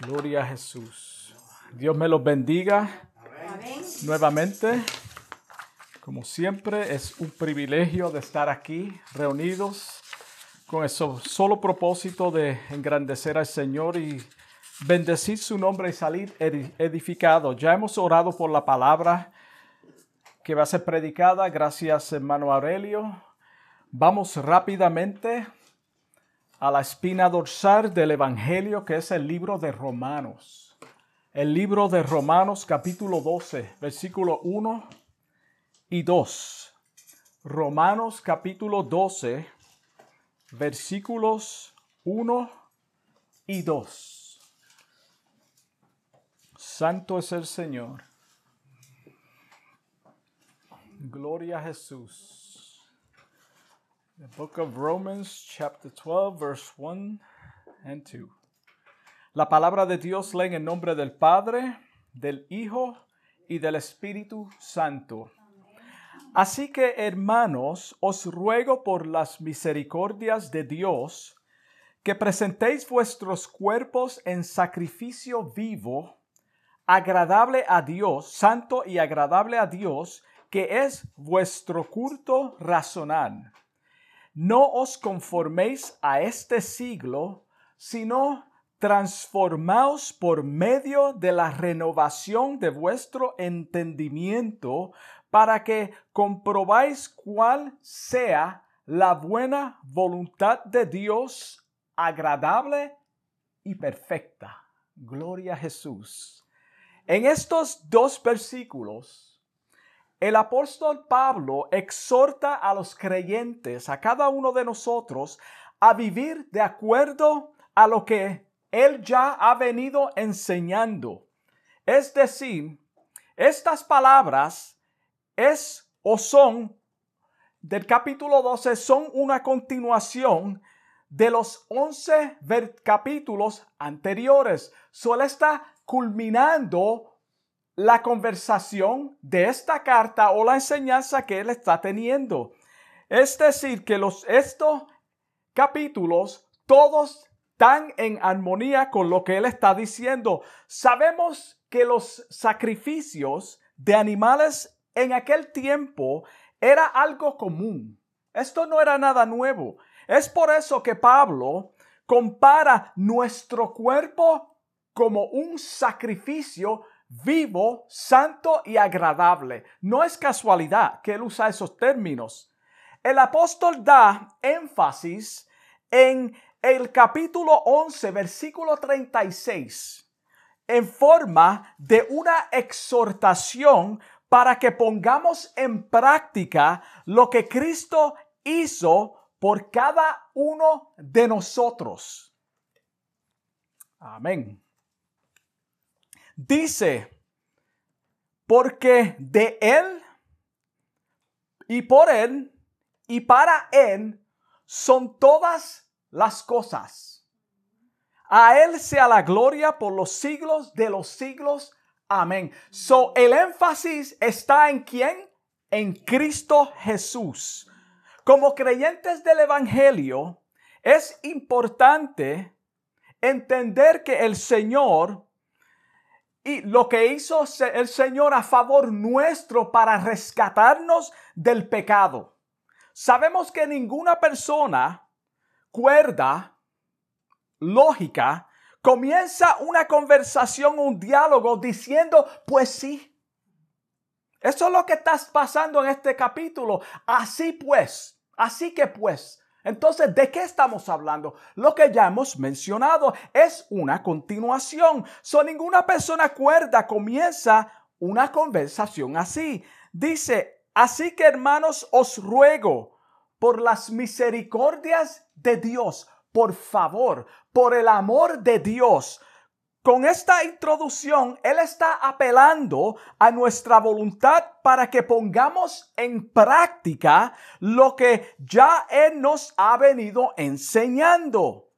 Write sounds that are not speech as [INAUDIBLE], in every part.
Gloria a Jesús. Dios me los bendiga nuevamente. Como siempre, es un privilegio de estar aquí reunidos con el solo propósito de engrandecer al Señor y bendecir su nombre y salir edificado. Ya hemos orado por la palabra que va a ser predicada. Gracias, hermano Aurelio. Vamos rápidamente a la espina dorsal del Evangelio, que es el libro de Romanos. El libro de Romanos capítulo 12, versículo 1 y 2. Romanos capítulo 12, versículos 1 y 2. Santo es el Señor. Gloria a Jesús. The book of Romans, chapter 12, verse 1 and 2. La palabra de Dios lee en nombre del Padre, del Hijo y del Espíritu Santo. Así que, hermanos, os ruego por las misericordias de Dios que presentéis vuestros cuerpos en sacrificio vivo, agradable a Dios, santo y agradable a Dios, que es vuestro culto razonal. No os conforméis a este siglo, sino transformaos por medio de la renovación de vuestro entendimiento, para que comprobáis cuál sea la buena voluntad de Dios, agradable y perfecta. Gloria a Jesús. En estos dos versículos, el apóstol Pablo exhorta a los creyentes, a cada uno de nosotros, a vivir de acuerdo a lo que él ya ha venido enseñando. Es decir, estas palabras es o son del capítulo 12 son una continuación de los 11 capítulos anteriores. Solo está culminando la conversación de esta carta o la enseñanza que él está teniendo. Es decir, que los, estos capítulos todos están en armonía con lo que él está diciendo. Sabemos que los sacrificios de animales en aquel tiempo era algo común. Esto no era nada nuevo. Es por eso que Pablo compara nuestro cuerpo como un sacrificio vivo, santo y agradable. No es casualidad que él usa esos términos. El apóstol da énfasis en el capítulo 11, versículo 36, en forma de una exhortación para que pongamos en práctica lo que Cristo hizo por cada uno de nosotros. Amén. Dice, porque de Él y por Él y para Él son todas las cosas. A Él sea la gloria por los siglos de los siglos. Amén. So, el énfasis está en quién? En Cristo Jesús. Como creyentes del Evangelio, es importante entender que el Señor y lo que hizo el Señor a favor nuestro para rescatarnos del pecado. Sabemos que ninguna persona cuerda, lógica, comienza una conversación, un diálogo diciendo, pues sí. Eso es lo que está pasando en este capítulo. Así pues, así que pues, entonces, ¿de qué estamos hablando? Lo que ya hemos mencionado es una continuación. So, ninguna persona cuerda comienza una conversación así. Dice, así que hermanos, os ruego por las misericordias de Dios, por favor, por el amor de Dios, con esta introducción, Él está apelando a nuestra voluntad para que pongamos en práctica lo que ya Él nos ha venido enseñando.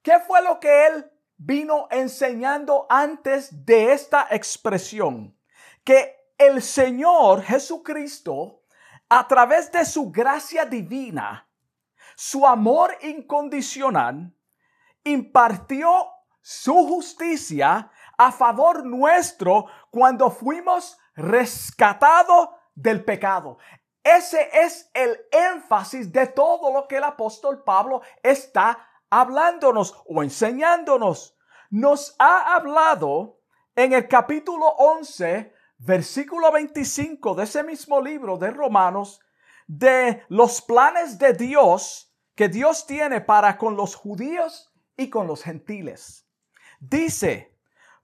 ¿Qué fue lo que Él vino enseñando antes de esta expresión? Que el Señor Jesucristo, a través de su gracia divina, su amor incondicional, impartió su justicia a favor nuestro cuando fuimos rescatados del pecado. Ese es el énfasis de todo lo que el apóstol Pablo está hablándonos o enseñándonos. Nos ha hablado en el capítulo 11, versículo 25 de ese mismo libro de Romanos, de los planes de Dios que Dios tiene para con los judíos y con los gentiles. Dice,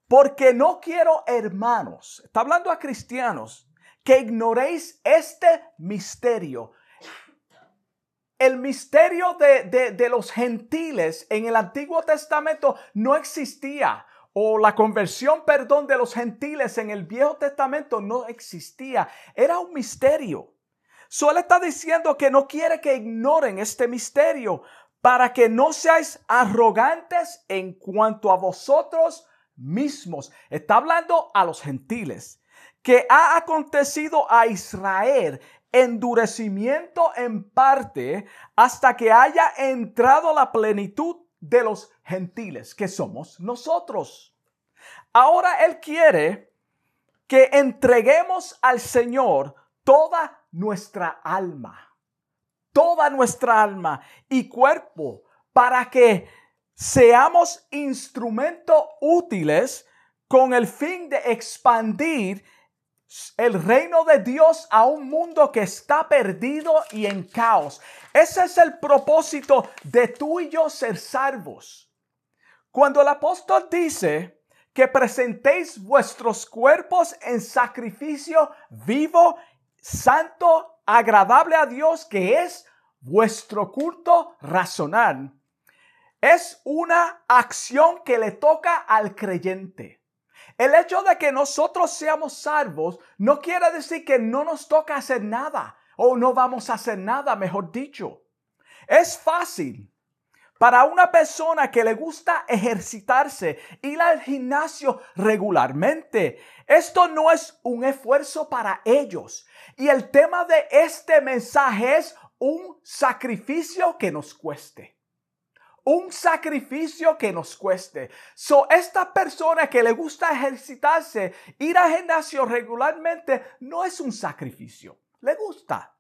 porque no quiero hermanos, está hablando a cristianos, que ignoréis este misterio. El misterio de, de, los gentiles en el Antiguo Testamento no existía o la conversión, perdón, de los gentiles en el Viejo Testamento no existía. Era un misterio. Solo está diciendo que no quiere que ignoren este misterio para que no seáis arrogantes en cuanto a vosotros mismos. Está hablando a los gentiles que ha acontecido a Israel endurecimiento en parte hasta que haya entrado la plenitud de los gentiles, que somos nosotros. Ahora Él quiere que entreguemos al Señor toda nuestra alma, toda nuestra alma y cuerpo, para que seamos instrumentos útiles con el fin de expandir el reino de Dios a un mundo que está perdido y en caos. Ese es el propósito de tú y yo ser salvos. Cuando el apóstol dice que presentéis vuestros cuerpos en sacrificio vivo, santo, agradable a Dios, que es vuestro culto racional, es una acción que le toca al creyente. El hecho de que nosotros seamos salvos no quiere decir que no nos toca hacer nada o no vamos a hacer nada, mejor dicho. Es fácil para una persona que le gusta ejercitarse, ir al gimnasio regularmente. Esto no es un esfuerzo para ellos. Y el tema de este mensaje es un sacrificio que nos cueste un sacrificio que nos cueste. So, esta persona que le gusta ejercitarse, ir al gimnasio regularmente, no es un sacrificio. Le gusta.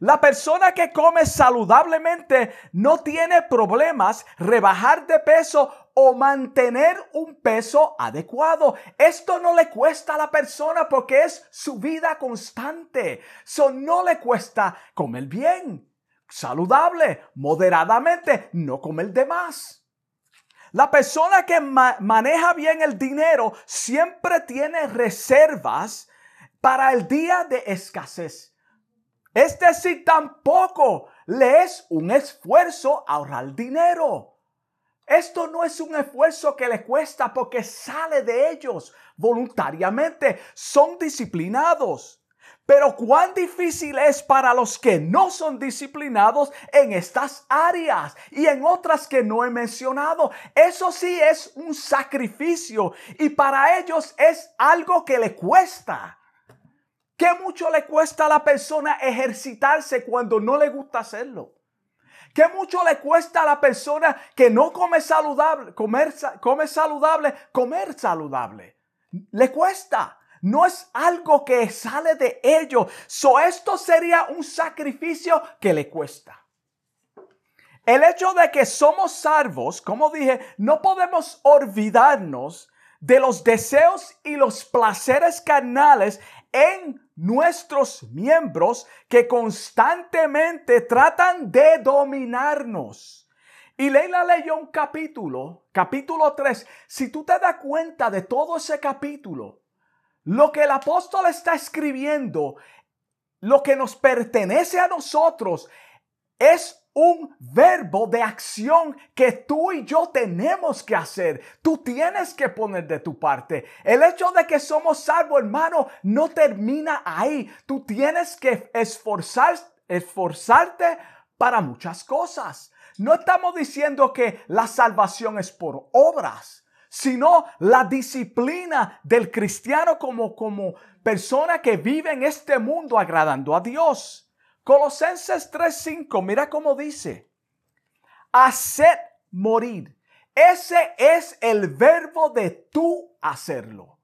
La persona que come saludablemente no tiene problemas rebajar de peso o mantener un peso adecuado. Esto no le cuesta a la persona porque es su vida constante. So no le cuesta comer bien saludable, moderadamente, no como el demás. La persona que maneja bien el dinero siempre tiene reservas para el día de escasez. Es decir, tampoco le es un esfuerzo ahorrar dinero. Esto no es un esfuerzo que le cuesta porque sale de ellos voluntariamente. Son disciplinados. Pero cuán difícil es para los que no son disciplinados en estas áreas y en otras que no he mencionado. Eso sí es un sacrificio y para ellos es algo que le cuesta. ¿Qué mucho le cuesta a la persona ejercitarse cuando no le gusta hacerlo? ¿Qué mucho le cuesta a la persona que no come saludable, comer, come saludable, comer saludable? Le cuesta. No es algo que sale de ellos. So esto sería un sacrificio que le cuesta. El hecho de que somos salvos, como dije, no podemos olvidarnos de los deseos y los placeres carnales en nuestros miembros que constantemente tratan de dominarnos. Y Leila leyó un capítulo, capítulo 3. Si tú te das cuenta de todo ese capítulo, lo que el apóstol está escribiendo, lo que nos pertenece a nosotros, es un verbo de acción que tú y yo tenemos que hacer. Tú tienes que poner de tu parte. El hecho de que somos salvos, hermano, no termina ahí. Tú tienes que esforzar, esforzarte para muchas cosas. No estamos diciendo que la salvación es por obras sino la disciplina del cristiano como, como persona que vive en este mundo agradando a Dios. Colosenses 3:5, mira cómo dice, haced morir Ese es el verbo de tú hacerlo.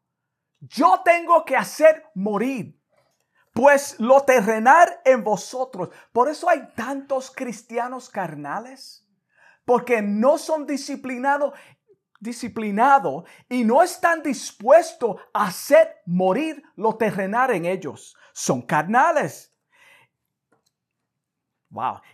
Yo tengo que hacer morir, pues lo terrenal en vosotros. Por eso hay tantos cristianos carnales, porque no son disciplinados disciplinados y no están dispuestos a hacer morir lo terrenal en ellos. Son carnales.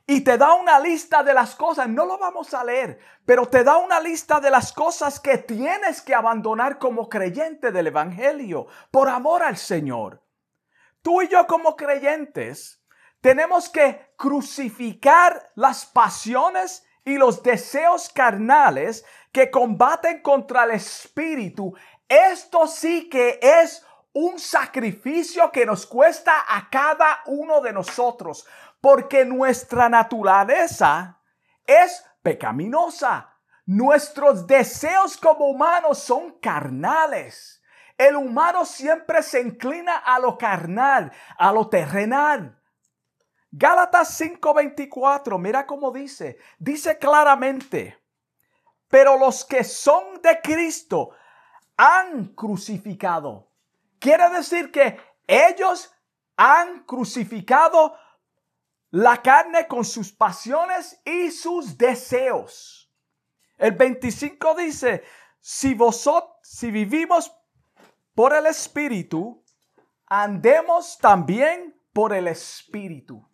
Y te da una lista de las cosas, no lo vamos a leer, pero te da una lista de las cosas que tienes que abandonar como creyente del Evangelio por amor al Señor. Tú y yo como creyentes tenemos que crucificar las pasiones y los deseos carnales que combaten contra el espíritu. Esto sí que es un sacrificio que nos cuesta a cada uno de nosotros porque nuestra naturaleza es pecaminosa. Nuestros deseos como humanos son carnales. El humano siempre se inclina a lo carnal, a lo terrenal. Gálatas 5:24, mira cómo dice, dice claramente, pero los que son de Cristo han crucificado. Quiere decir que ellos han crucificado la carne con sus pasiones y sus deseos. El 25 dice, si vosotros, si vivimos por el Espíritu, andemos también por el Espíritu.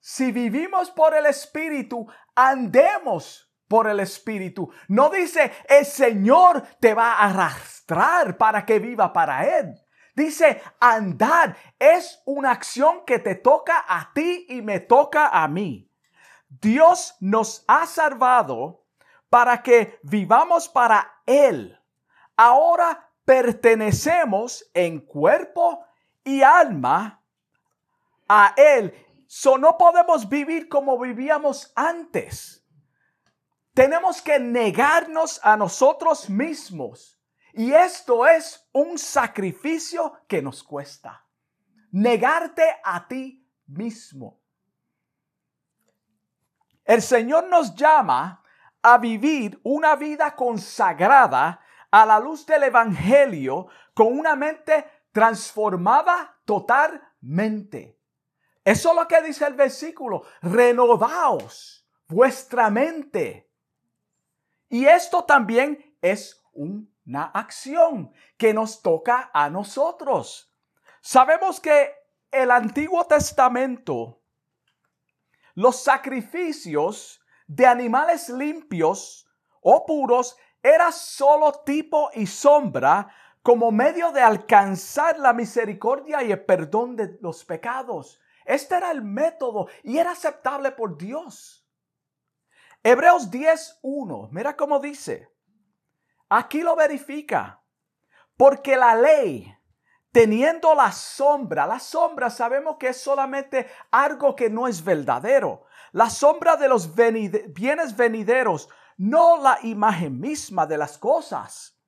Si vivimos por el Espíritu, andemos por el Espíritu. No dice, el Señor te va a arrastrar para que viva para Él. Dice, andar es una acción que te toca a ti y me toca a mí. Dios nos ha salvado para que vivamos para Él. Ahora pertenecemos en cuerpo y alma a Él. So no podemos vivir como vivíamos antes. Tenemos que negarnos a nosotros mismos y esto es un sacrificio que nos cuesta. Negarte a ti mismo. El Señor nos llama a vivir una vida consagrada a la luz del Evangelio con una mente transformada totalmente. Eso es lo que dice el versículo. Renovaos vuestra mente. Y esto también es un una acción que nos toca a nosotros. Sabemos que el Antiguo Testamento, los sacrificios de animales limpios o puros era solo tipo y sombra como medio de alcanzar la misericordia y el perdón de los pecados. Este era el método y era aceptable por Dios. Hebreos 10.1, mira cómo dice, Aquí lo verifica. Porque la ley, teniendo la sombra, la sombra sabemos que es solamente algo que no es verdadero. La sombra de los bienes venideros, no la imagen misma de las cosas.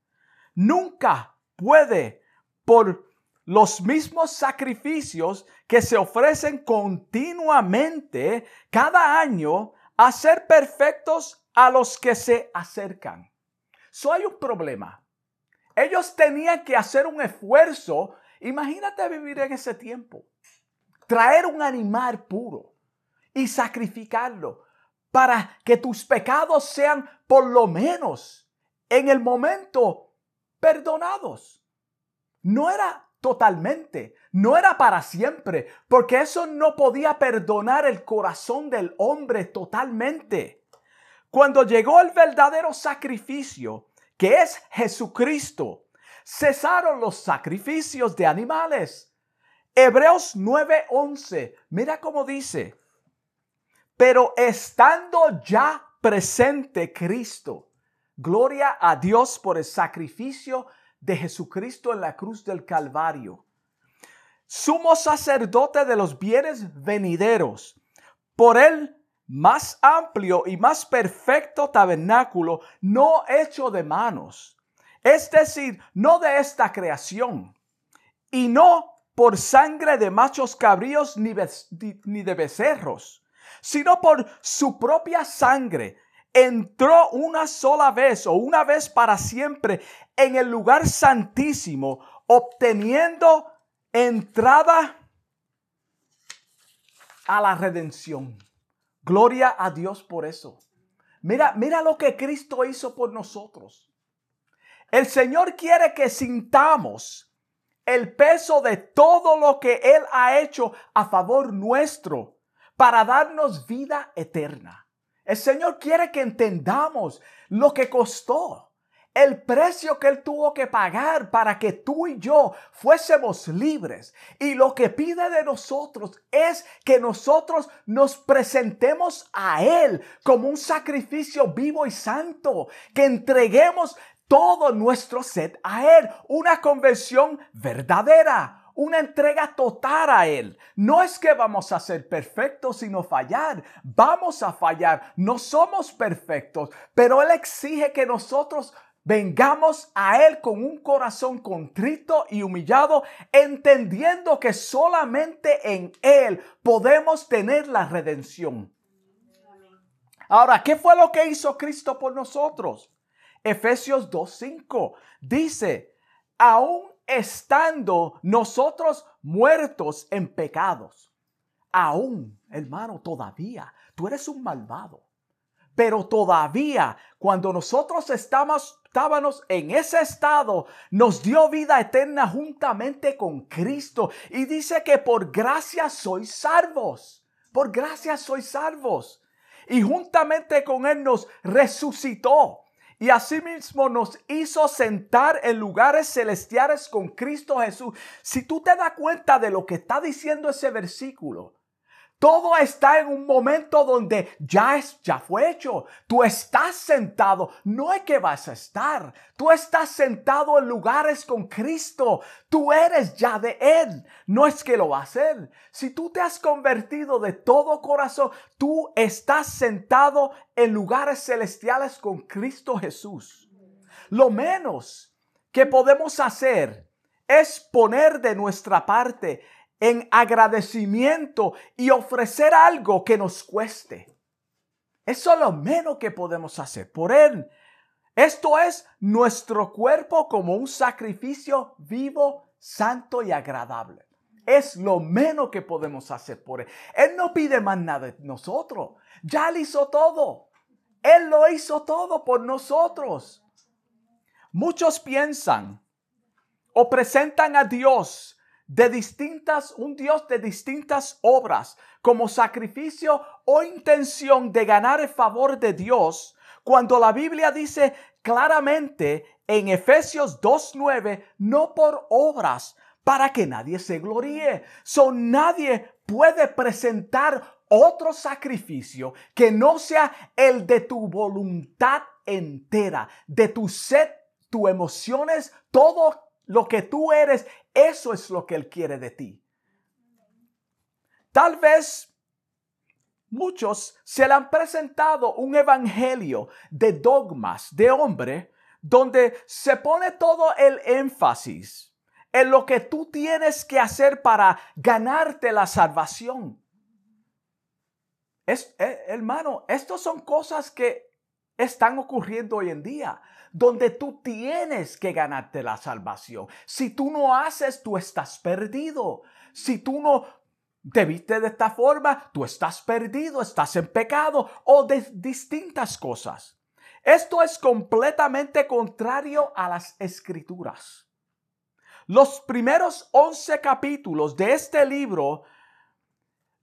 Nunca puede, por los mismos sacrificios que se ofrecen continuamente cada año, hacer perfectos a los que se acercan. So hay un problema. Ellos tenían que hacer un esfuerzo. Imagínate vivir en ese tiempo. Traer un animal puro y sacrificarlo para que tus pecados sean por lo menos en el momento perdonados. No era totalmente, no era para siempre, porque eso no podía perdonar el corazón del hombre totalmente. Cuando llegó el verdadero sacrificio, que es Jesucristo, cesaron los sacrificios de animales. Hebreos 9:11, mira cómo dice, pero estando ya presente Cristo, gloria a Dios por el sacrificio de Jesucristo en la cruz del Calvario. Sumo sacerdote de los bienes venideros, por él más amplio y más perfecto tabernáculo no hecho de manos, es decir, no de esta creación, y no por sangre de machos cabríos ni, de becerros, sino por su propia sangre, entró una sola vez o una vez para siempre en el lugar santísimo, obteniendo entrada a la redención. Gloria a Dios por eso. Mira, mira lo que Cristo hizo por nosotros. El Señor quiere que sintamos el peso de todo lo que Él ha hecho a favor nuestro para darnos vida eterna. El Señor quiere que entendamos lo que costó, el precio que Él tuvo que pagar para que tú y yo fuésemos libres. Y lo que pide de nosotros es que nosotros nos presentemos a Él como un sacrificio vivo y santo, que entreguemos todo nuestro ser a Él, una conversión verdadera una entrega total a Él. No es que vamos a ser perfectos, sino fallar. Vamos a fallar. No somos perfectos, pero Él exige que nosotros vengamos a Él con un corazón contrito y humillado, entendiendo que solamente en Él podemos tener la redención. Ahora, ¿qué fue lo que hizo Cristo por nosotros? Efesios 2.5 dice, aún estando nosotros muertos en pecados. Aún, hermano, todavía, tú eres un malvado. Pero todavía, cuando nosotros estamos, estábamos en ese estado, nos dio vida eterna juntamente con Cristo. Y dice que por gracia sois salvos. Por gracia sois salvos. Y juntamente con Él nos resucitó y asimismo nos hizo sentar en lugares celestiales con Cristo Jesús. Si tú te das cuenta de lo que está diciendo ese versículo, todo está en un momento donde ya es, ya fue hecho. Tú estás sentado, no es que vas a estar. Tú estás sentado en lugares con Cristo. Tú eres ya de Él. No es que lo va a hacer. Si tú te has convertido de todo corazón, tú estás sentado en lugares celestiales con Cristo Jesús. Lo menos que podemos hacer es poner de nuestra parte en agradecimiento y ofrecer algo que nos cueste. Eso es lo menos que podemos hacer por Él. Esto es nuestro cuerpo como un sacrificio vivo, santo y agradable. Es lo menos que podemos hacer por Él. Él no pide más nada de nosotros. Ya Él hizo todo. Él lo hizo todo por nosotros. Muchos piensan o presentan a Dios de distintas, un Dios de distintas obras como sacrificio o intención de ganar el favor de Dios, cuando la Biblia dice claramente en Efesios 2.9, no por obras, para que nadie se gloríe. Son nadie puede presentar otro sacrificio que no sea el de tu voluntad entera, de tu sed, tus emociones, todo lo que tú eres, eso es lo que Él quiere de ti. Tal vez muchos se le han presentado un evangelio de dogmas de hombre donde se pone todo el énfasis en lo que tú tienes que hacer para ganarte la salvación. Es, eh, hermano, estas son cosas que están ocurriendo hoy en día donde tú tienes que ganarte la salvación. Si tú no haces, tú estás perdido. Si tú no te viste de esta forma, tú estás perdido, estás en pecado o de distintas cosas. Esto es completamente contrario a las escrituras. Los primeros 11 capítulos de este libro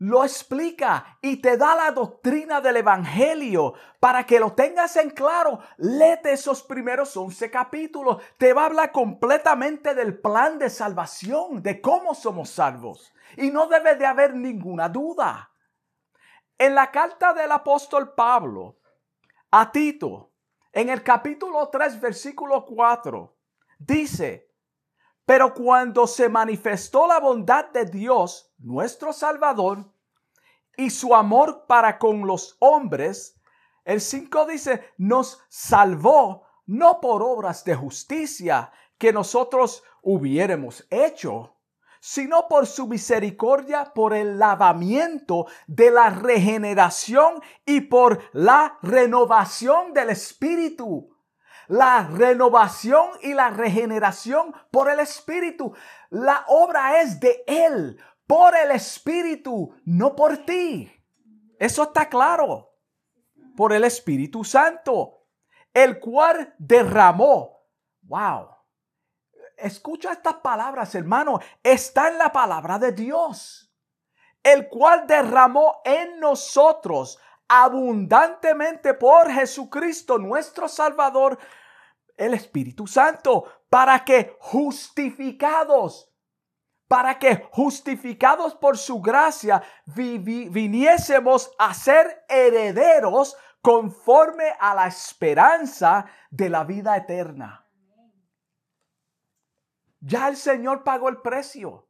lo explica y te da la doctrina del Evangelio para que lo tengas en claro. Léete esos primeros 11 capítulos. Te va a hablar completamente del plan de salvación, de cómo somos salvos. Y no debe de haber ninguna duda. En la carta del apóstol Pablo a Tito, en el capítulo 3, versículo 4, dice, pero cuando se manifestó la bondad de Dios, nuestro Salvador, y su amor para con los hombres, el 5 dice, nos salvó no por obras de justicia que nosotros hubiéramos hecho, sino por su misericordia, por el lavamiento de la regeneración y por la renovación del Espíritu. La renovación y la regeneración por el Espíritu. La obra es de Él, por el Espíritu, no por ti. Eso está claro. Por el Espíritu Santo, el cual derramó. Wow Escucha estas palabras, hermano. Está en la palabra de Dios, el cual derramó en nosotros abundantemente por Jesucristo, nuestro Salvador, el Espíritu Santo, para que justificados, para que justificados por su gracia viniésemos a ser herederos conforme a la esperanza de la vida eterna. Ya el Señor pagó el precio.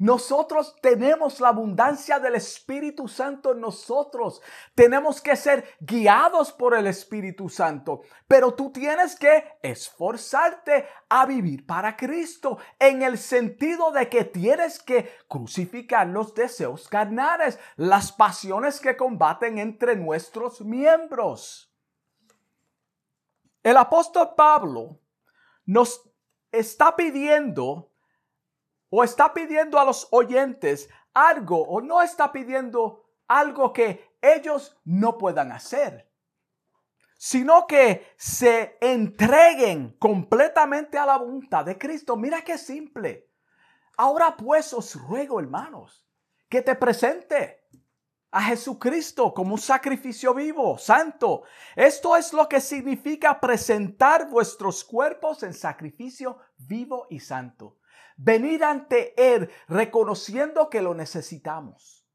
Nosotros tenemos la abundancia del Espíritu Santo en nosotros. Tenemos que ser guiados por el Espíritu Santo. Pero tú tienes que esforzarte a vivir para Cristo en el sentido de que tienes que crucificar los deseos carnales, las pasiones que combaten entre nuestros miembros. El apóstol Pablo nos está pidiendo o está pidiendo a los oyentes algo o no está pidiendo algo que ellos no puedan hacer, sino que se entreguen completamente a la voluntad de Cristo. Mira qué simple. Ahora pues os ruego, hermanos, que te presente a Jesucristo como un sacrificio vivo, santo. Esto es lo que significa presentar vuestros cuerpos en sacrificio vivo y santo. Venir ante Él reconociendo que lo necesitamos.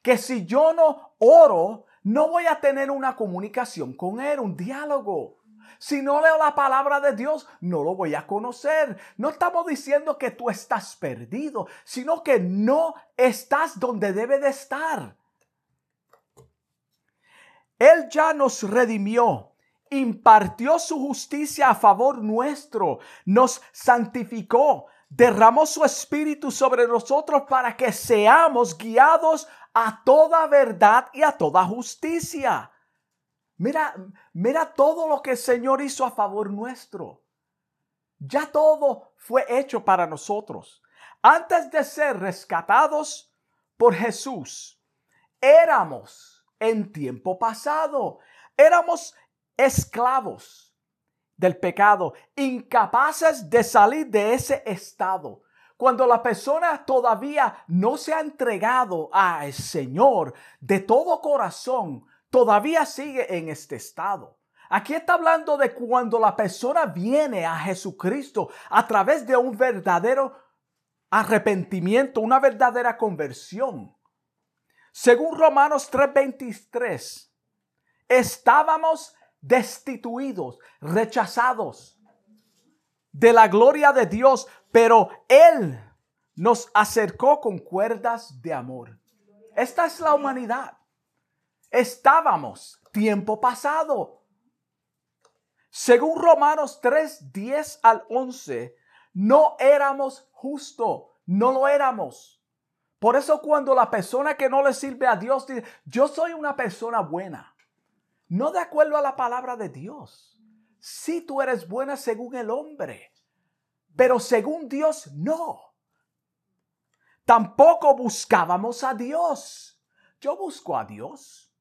Que si yo no oro, no voy a tener una comunicación con Él, un diálogo. Si no leo la palabra de Dios, no lo voy a conocer. No estamos diciendo que tú estás perdido, sino que no estás donde debe de estar. Él ya nos redimió, impartió su justicia a favor nuestro, nos santificó, derramó su espíritu sobre nosotros para que seamos guiados a toda verdad y a toda justicia. Mira, mira todo lo que el Señor hizo a favor nuestro. Ya todo fue hecho para nosotros. Antes de ser rescatados por Jesús, éramos en tiempo pasado. Éramos esclavos del pecado, incapaces de salir de ese estado. Cuando la persona todavía no se ha entregado al Señor de todo corazón, todavía sigue en este estado. Aquí está hablando de cuando la persona viene a Jesucristo a través de un verdadero arrepentimiento, una verdadera conversión. Según Romanos 3:23, estábamos destituidos, rechazados de la gloria de Dios, pero Él nos acercó con cuerdas de amor. Esta es la humanidad. Estábamos tiempo pasado. Según Romanos 3, 10 al 11, no éramos justos, no lo éramos. Por eso cuando la persona que no le sirve a Dios dice, yo soy una persona buena, no de acuerdo a la palabra de Dios. Si tú eres buena según el hombre, pero según Dios no. Tampoco buscábamos a Dios. Yo busco a Dios.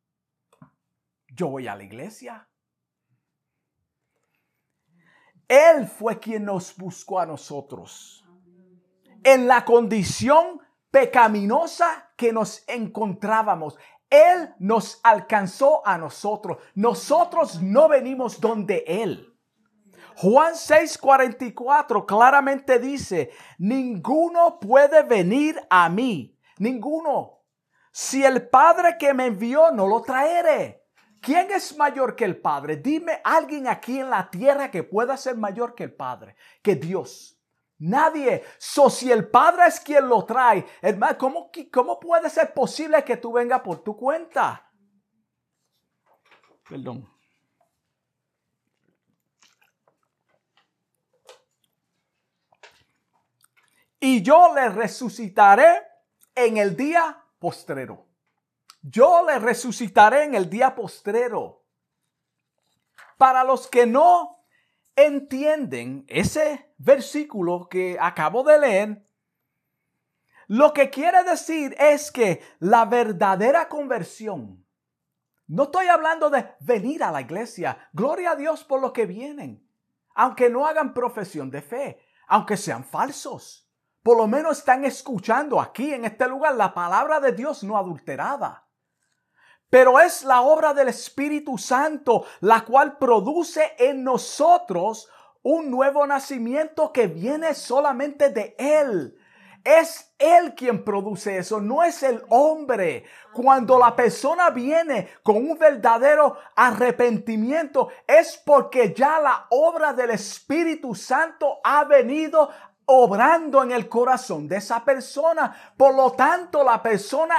Yo voy a la iglesia. Él fue quien nos buscó a nosotros. En la condición pecaminosa que nos encontrábamos. Él nos alcanzó a nosotros. Nosotros no venimos donde Él. Juan 6:44 claramente dice, ninguno puede venir a mí, ninguno. Si el Padre que me envió no lo traere. ¿Quién es mayor que el Padre? Dime alguien aquí en la tierra que pueda ser mayor que el Padre, que Dios. Nadie. So, si el Padre es quien lo trae, hermano, ¿cómo, ¿cómo puede ser posible que tú vengas por tu cuenta? Perdón. y yo le resucitaré en el día postrero. Yo le resucitaré en el día postrero. Para los que no entienden ese versículo que acabo de leer, lo que quiere decir es que la verdadera conversión, no estoy hablando de venir a la iglesia, gloria a Dios por lo que vienen, aunque no hagan profesión de fe, aunque sean falsos, por lo menos están escuchando aquí en este lugar la palabra de Dios no adulterada. Pero es la obra del Espíritu Santo la cual produce en nosotros un nuevo nacimiento que viene solamente de Él. Es Él quien produce eso, no es el hombre. Cuando la persona viene con un verdadero arrepentimiento, es porque ya la obra del Espíritu Santo ha venido obrando en el corazón de esa persona. Por lo tanto, la persona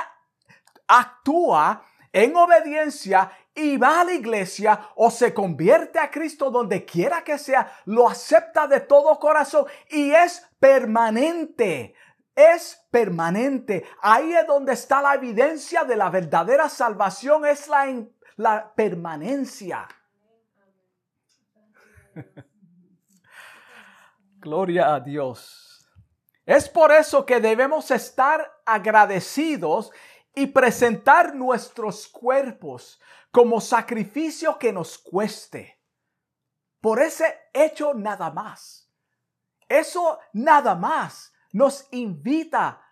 actúa en obediencia y va a la iglesia o se convierte a Cristo donde quiera que sea, lo acepta de todo corazón y es permanente. Es permanente. Ahí es donde está la evidencia de la verdadera salvación, es la, la permanencia. [LAUGHS] Gloria a Dios. Es por eso que debemos estar agradecidos y presentar nuestros cuerpos como sacrificio que nos cueste. Por ese hecho nada más. Eso nada más nos invita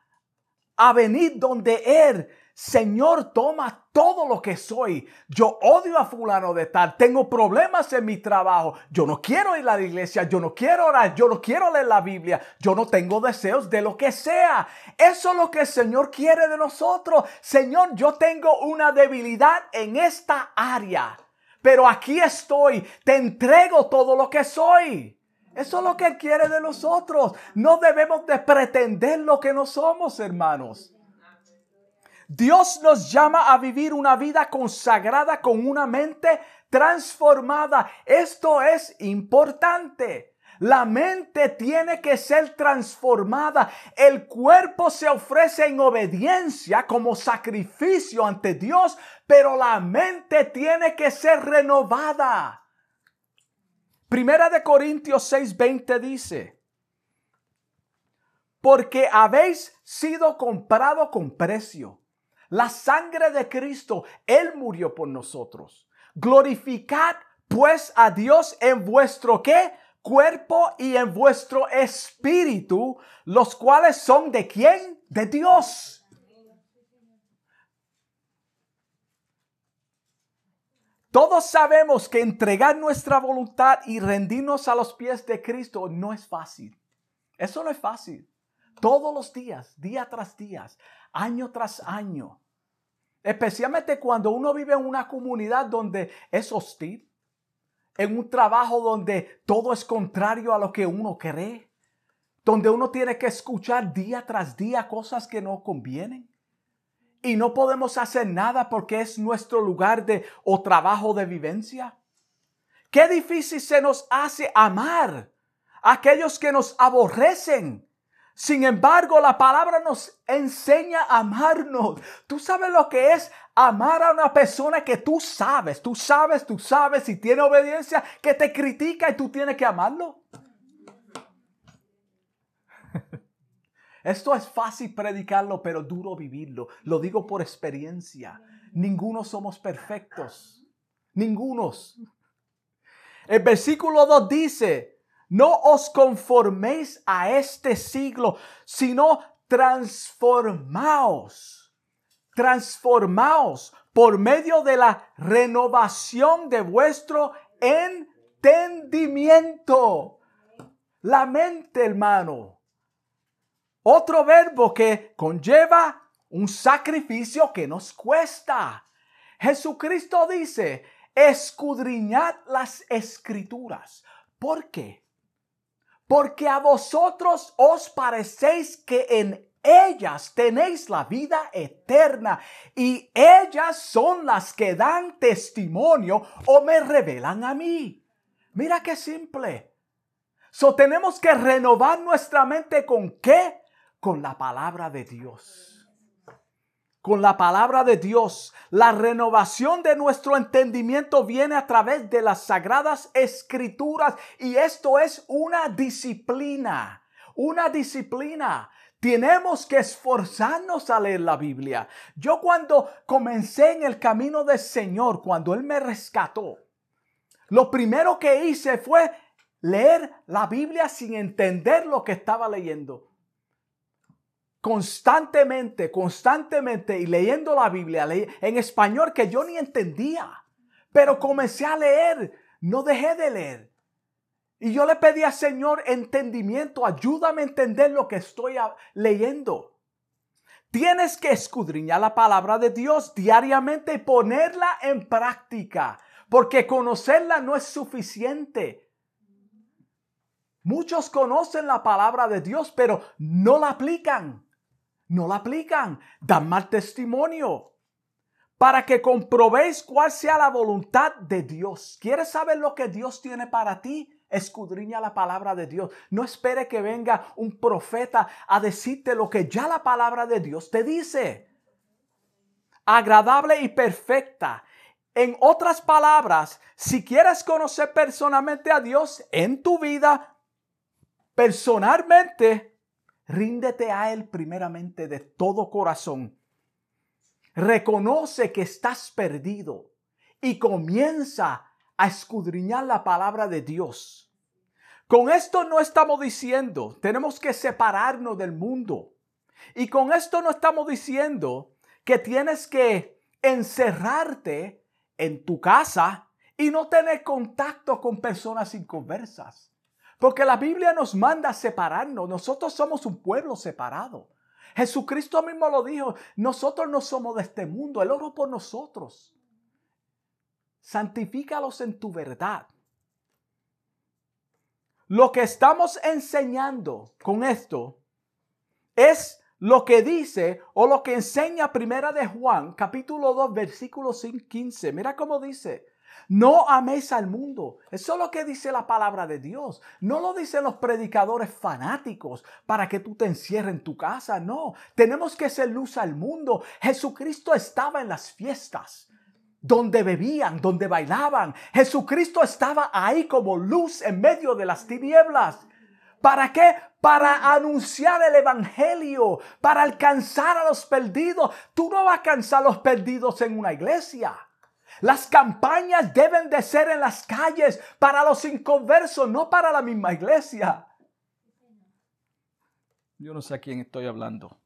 a venir donde Él Señor, toma todo lo que soy. Yo odio a fulano de tal. Tengo problemas en mi trabajo. Yo no quiero ir a la iglesia. Yo no quiero orar. Yo no quiero leer la Biblia. Yo no tengo deseos de lo que sea. Eso es lo que el Señor quiere de nosotros. Señor, yo tengo una debilidad en esta área. Pero aquí estoy. Te entrego todo lo que soy. Eso es lo que Él quiere de nosotros. No debemos de pretender lo que no somos, hermanos. Dios nos llama a vivir una vida consagrada con una mente transformada. Esto es importante. La mente tiene que ser transformada. El cuerpo se ofrece en obediencia como sacrificio ante Dios, pero la mente tiene que ser renovada. Primera de Corintios 6:20 dice, porque habéis sido comprado con precio. La sangre de Cristo, Él murió por nosotros. Glorificad pues a Dios en vuestro qué? Cuerpo y en vuestro espíritu, los cuales son de quién? De Dios. Todos sabemos que entregar nuestra voluntad y rendirnos a los pies de Cristo no es fácil. Eso no es fácil. Todos los días, día tras día, año tras año. Especialmente cuando uno vive en una comunidad donde es hostil, en un trabajo donde todo es contrario a lo que uno cree, donde uno tiene que escuchar día tras día cosas que no convienen. Y no podemos hacer nada porque es nuestro lugar de o trabajo de vivencia. Qué difícil se nos hace amar a aquellos que nos aborrecen sin embargo, la palabra nos enseña a amarnos. Tú sabes lo que es amar a una persona que tú sabes, tú sabes, tú sabes, y tiene obediencia, que te critica y tú tienes que amarlo. Esto es fácil predicarlo, pero duro vivirlo. Lo digo por experiencia. Ninguno somos perfectos. Ningunos. El versículo 2 dice, no os conforméis a este siglo, sino transformaos. Transformaos por medio de la renovación de vuestro entendimiento. La mente, hermano. Otro verbo que conlleva un sacrificio que nos cuesta. Jesucristo dice, escudriñad las escrituras. ¿Por qué? Porque a vosotros os parecéis que en ellas tenéis la vida eterna y ellas son las que dan testimonio o me revelan a mí. Mira qué simple. So tenemos que renovar nuestra mente con qué? Con la palabra de Dios con la palabra de Dios. La renovación de nuestro entendimiento viene a través de las sagradas escrituras y esto es una disciplina, una disciplina. Tenemos que esforzarnos a leer la Biblia. Yo cuando comencé en el camino del Señor, cuando Él me rescató, lo primero que hice fue leer la Biblia sin entender lo que estaba leyendo constantemente, constantemente y leyendo la Biblia en español que yo ni entendía. Pero comencé a leer, no dejé de leer. Y yo le pedí al Señor entendimiento, ayúdame a entender lo que estoy leyendo. Tienes que escudriñar la palabra de Dios diariamente y ponerla en práctica, porque conocerla no es suficiente. Muchos conocen la palabra de Dios, pero no la aplican no la aplican, dan mal testimonio. Para que comprobéis cuál sea la voluntad de Dios. ¿Quieres saber lo que Dios tiene para ti? Escudriña la palabra de Dios. No espere que venga un profeta a decirte lo que ya la palabra de Dios te dice. Agradable y perfecta. En otras palabras, si quieres conocer personalmente a Dios en tu vida, personalmente, Ríndete a Él primeramente de todo corazón. Reconoce que estás perdido y comienza a escudriñar la palabra de Dios. Con esto no estamos diciendo, tenemos que separarnos del mundo. Y con esto no estamos diciendo que tienes que encerrarte en tu casa y no tener contacto con personas inconversas. Porque la Biblia nos manda separarnos. Nosotros somos un pueblo separado. Jesucristo mismo lo dijo. Nosotros no somos de este mundo. El oro por nosotros. Santifícalos en tu verdad. Lo que estamos enseñando con esto es lo que dice o lo que enseña Primera de Juan, capítulo 2, versículo 15. Mira cómo dice. No améis al mundo. Eso es lo que dice la palabra de Dios. No lo dicen los predicadores fanáticos para que tú te encierres en tu casa. No, tenemos que ser luz al mundo. Jesucristo estaba en las fiestas donde bebían, donde bailaban. Jesucristo estaba ahí como luz en medio de las tinieblas. ¿Para qué? Para anunciar el Evangelio, para alcanzar a los perdidos. Tú no vas a alcanzar a los perdidos en una iglesia. Las campañas deben de ser en las calles para los inconversos, no para la misma iglesia. Yo no sé a quién estoy hablando.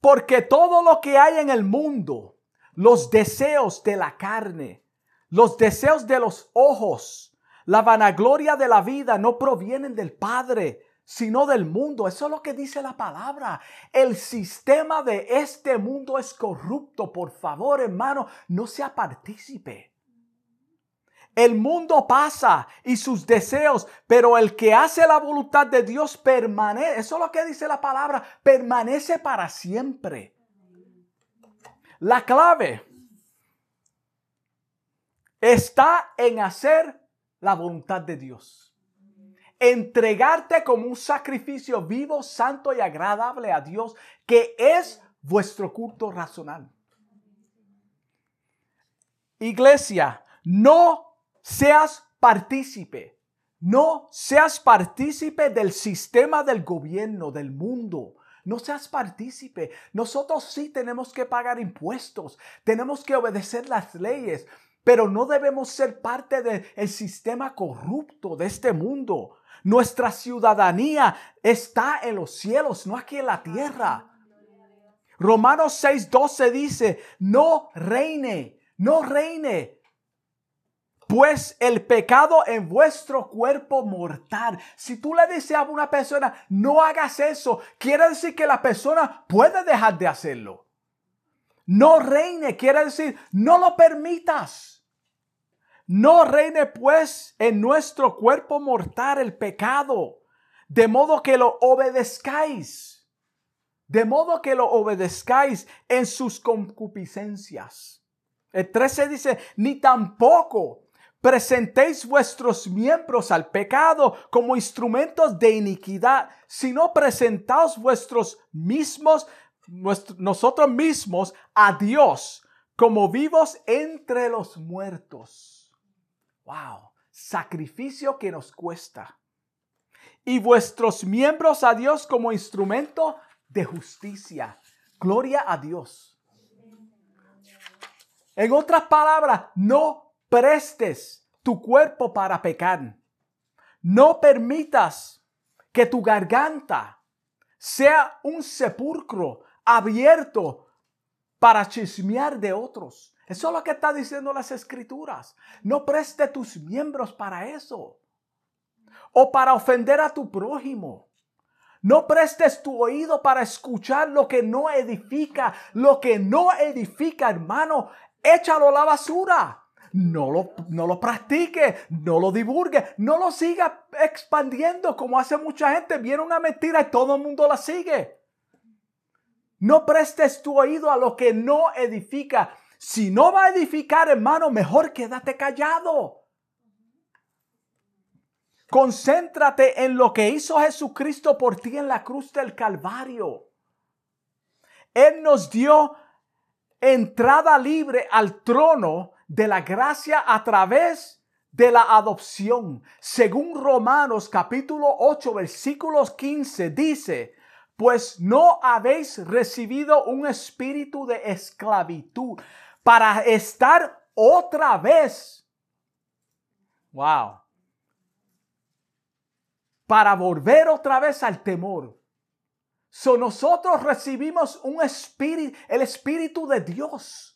Porque todo lo que hay en el mundo, los deseos de la carne, los deseos de los ojos, la vanagloria de la vida no provienen del Padre, sino del mundo. Eso es lo que dice la palabra. El sistema de este mundo es corrupto. Por favor, hermano, no sea partícipe. El mundo pasa y sus deseos, pero el que hace la voluntad de Dios permanece. Eso es lo que dice la palabra, permanece para siempre. La clave está en hacer la voluntad de Dios entregarte como un sacrificio vivo, santo y agradable a Dios, que es vuestro culto racional. Iglesia, no seas partícipe, no seas partícipe del sistema del gobierno, del mundo. No seas partícipe. Nosotros sí tenemos que pagar impuestos, tenemos que obedecer las leyes, pero no debemos ser parte del sistema corrupto de este mundo. Nuestra ciudadanía está en los cielos, no aquí en la tierra. Romanos 6:12 dice, no reine, no reine. Pues el pecado en vuestro cuerpo mortal. Si tú le dices a una persona, no hagas eso, quiere decir que la persona puede dejar de hacerlo. No reine, quiere decir, no lo permitas. No reine pues en nuestro cuerpo mortal el pecado, de modo que lo obedezcáis, de modo que lo obedezcáis en sus concupiscencias. El 13 dice, ni tampoco presentéis vuestros miembros al pecado como instrumentos de iniquidad, sino presentaos vuestros mismos, nosotros mismos a Dios como vivos entre los muertos. Wow, sacrificio que nos cuesta. Y vuestros miembros a Dios como instrumento de justicia. Gloria a Dios. En otras palabras, no prestes tu cuerpo para pecar. No permitas que tu garganta sea un sepulcro abierto para chismear de otros. Eso es lo que está diciendo las escrituras. No preste tus miembros para eso. O para ofender a tu prójimo. No prestes tu oído para escuchar lo que no edifica. Lo que no edifica, hermano, échalo a la basura no lo, no lo practique, no lo divulgue, no lo siga expandiendo como hace mucha gente. Viene una mentira y todo el mundo la sigue. No prestes tu oído a lo que no edifica. Si no va a edificar, hermano, mejor quédate callado. Concéntrate en lo que hizo Jesucristo por ti en la cruz del Calvario. Él nos dio entrada libre al trono de la gracia a través de la adopción. Según Romanos capítulo 8 versículos 15 dice, pues no habéis recibido un espíritu de esclavitud para estar otra vez. Wow. Para volver otra vez al temor. So nosotros recibimos un espíritu, el espíritu de Dios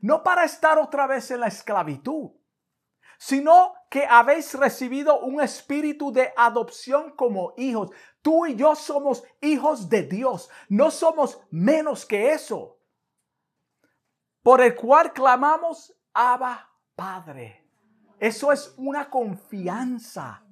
no para estar otra vez en la esclavitud, sino que habéis recibido un espíritu de adopción como hijos. Tú y yo somos hijos de Dios, no somos menos que eso. Por el cual clamamos, Abba Padre. Eso es una confianza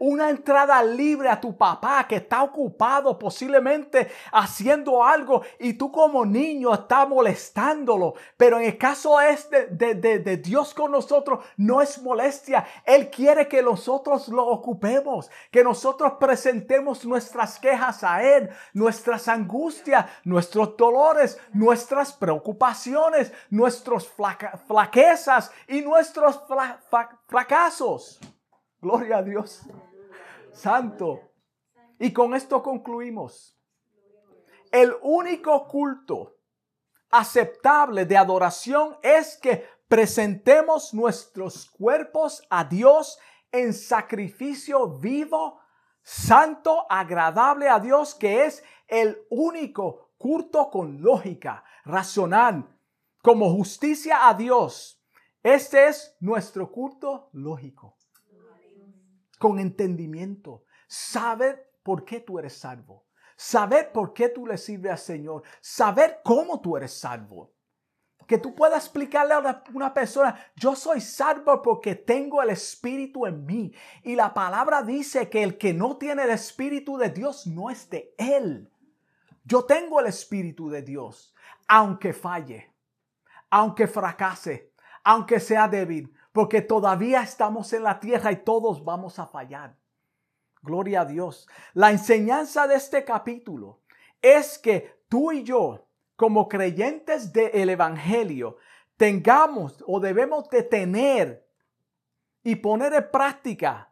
una entrada libre a tu papá que está ocupado posiblemente haciendo algo y tú como niño estás molestándolo. Pero en el caso este de, de, Dios con nosotros no es molestia. Él quiere que nosotros lo ocupemos, que nosotros presentemos nuestras quejas a Él, nuestras angustias, nuestros dolores, nuestras preocupaciones, nuestras flaquezas y nuestros fracasos. Gloria a Dios santo. Y con esto concluimos. El único culto aceptable de adoración es que presentemos nuestros cuerpos a Dios en sacrificio vivo, santo, agradable a Dios, que es el único culto con lógica, racional, como justicia a Dios. Este es nuestro culto lógico con entendimiento, saber por qué tú eres salvo, saber por qué tú le sirves al Señor, saber cómo tú eres salvo. Que tú puedas explicarle a una persona, yo soy salvo porque tengo el Espíritu en mí. Y la palabra dice que el que no tiene el Espíritu de Dios no es de Él. Yo tengo el Espíritu de Dios, aunque falle, aunque fracase, aunque sea débil, porque todavía estamos en la tierra y todos vamos a fallar. Gloria a Dios. La enseñanza de este capítulo es que tú y yo, como creyentes del Evangelio, tengamos o debemos de tener y poner en práctica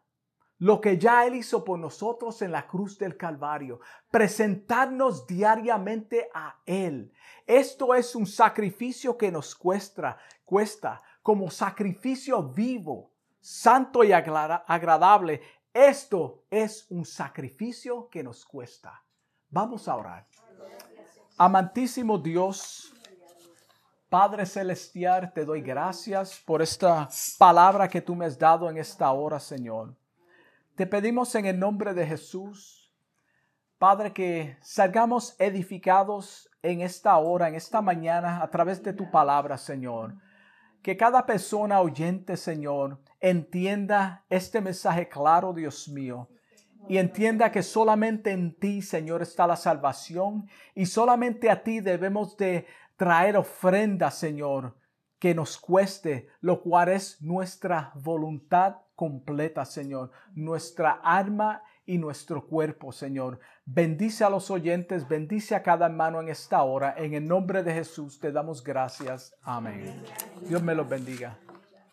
lo que ya Él hizo por nosotros en la cruz del Calvario, presentarnos diariamente a Él. Esto es un sacrificio que nos cuesta, cuesta como sacrificio vivo, santo y agradable. Esto es un sacrificio que nos cuesta. Vamos a orar. Amantísimo Dios, Padre Celestial, te doy gracias por esta palabra que tú me has dado en esta hora, Señor. Te pedimos en el nombre de Jesús, Padre, que salgamos edificados en esta hora, en esta mañana, a través de tu palabra, Señor que cada persona oyente, Señor, entienda este mensaje claro, Dios mío, y entienda que solamente en ti, Señor, está la salvación y solamente a ti debemos de traer ofrenda, Señor, que nos cueste, lo cual es nuestra voluntad completa, Señor, nuestra alma y nuestro cuerpo, Señor. Bendice a los oyentes, bendice a cada hermano en esta hora. En el nombre de Jesús te damos gracias. Amén. Dios me los bendiga.